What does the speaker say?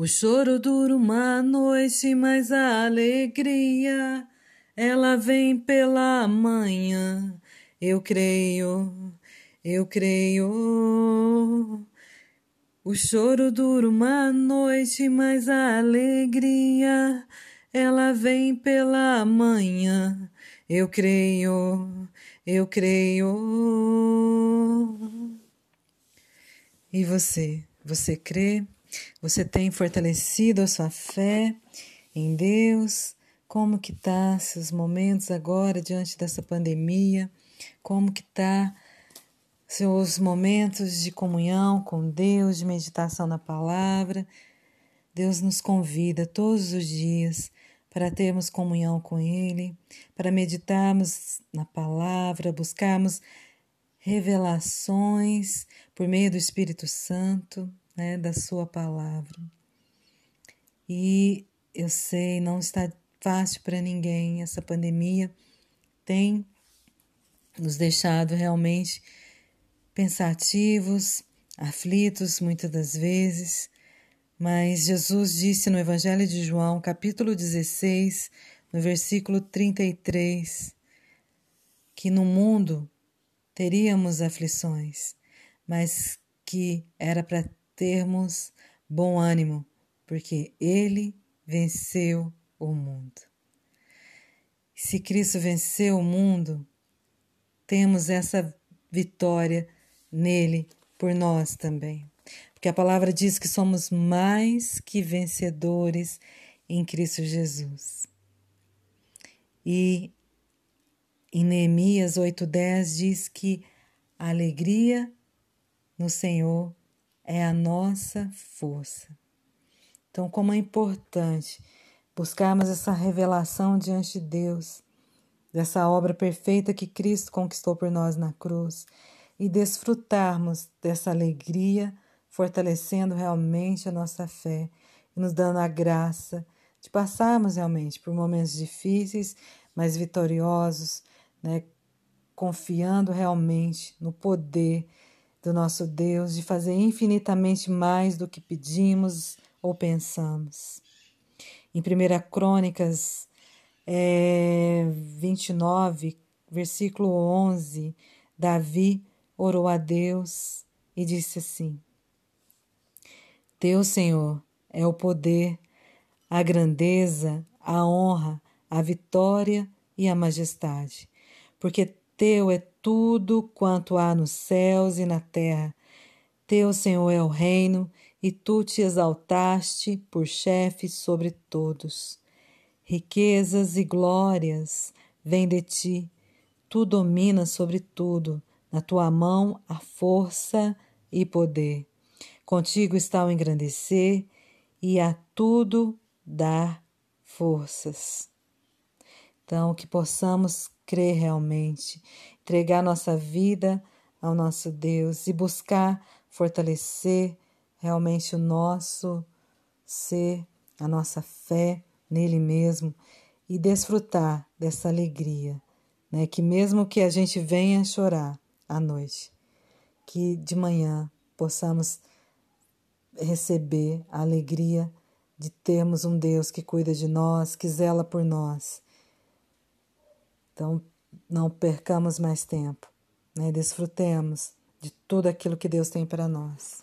O choro dura uma noite, mas a alegria ela vem pela manhã. Eu creio, eu creio. O choro dura uma noite, mas a alegria ela vem pela manhã. Eu creio, eu creio. E você, você crê? Você tem fortalecido a sua fé em Deus? Como que tá seus momentos agora diante dessa pandemia? Como que tá seus momentos de comunhão com Deus, de meditação na palavra? Deus nos convida todos os dias para termos comunhão com Ele, para meditarmos na palavra, buscarmos revelações por meio do Espírito Santo né, da Sua palavra. E eu sei, não está fácil para ninguém, essa pandemia tem nos deixado realmente pensativos, aflitos muitas das vezes, mas Jesus disse no Evangelho de João, capítulo 16, no versículo 33, que no mundo teríamos aflições, mas que era para termos bom ânimo, porque Ele venceu o mundo. Se Cristo venceu o mundo, temos essa vitória nele por nós também. Porque a palavra diz que somos mais que vencedores em Cristo Jesus. E em Neemias 8,10 diz que a alegria no Senhor é a nossa força. Então, como é importante buscarmos essa revelação diante de Deus, dessa obra perfeita que Cristo conquistou por nós na cruz, e desfrutarmos dessa alegria, fortalecendo realmente a nossa fé e nos dando a graça de passarmos realmente por momentos difíceis, mas vitoriosos, né? confiando realmente no poder do nosso Deus de fazer infinitamente mais do que pedimos ou pensamos. Em 1 Crônicas é, 29, versículo 11, Davi orou a Deus e disse assim: Teu Senhor é o poder, a grandeza, a honra, a vitória e a majestade, porque teu é tudo quanto há nos céus e na terra. Teu, Senhor, é o reino, e tu te exaltaste por chefe sobre todos. Riquezas e glórias vêm de ti, tu dominas sobre tudo, na tua mão a força e poder. Contigo está o engrandecer e a tudo dar forças. Então, que possamos crer realmente, entregar nossa vida ao nosso Deus e buscar fortalecer realmente o nosso ser, a nossa fé nele mesmo e desfrutar dessa alegria, né? Que mesmo que a gente venha chorar à noite, que de manhã possamos receber a alegria de termos um Deus que cuida de nós, que zela por nós. Então, não percamos mais tempo, né? desfrutemos de tudo aquilo que Deus tem para nós.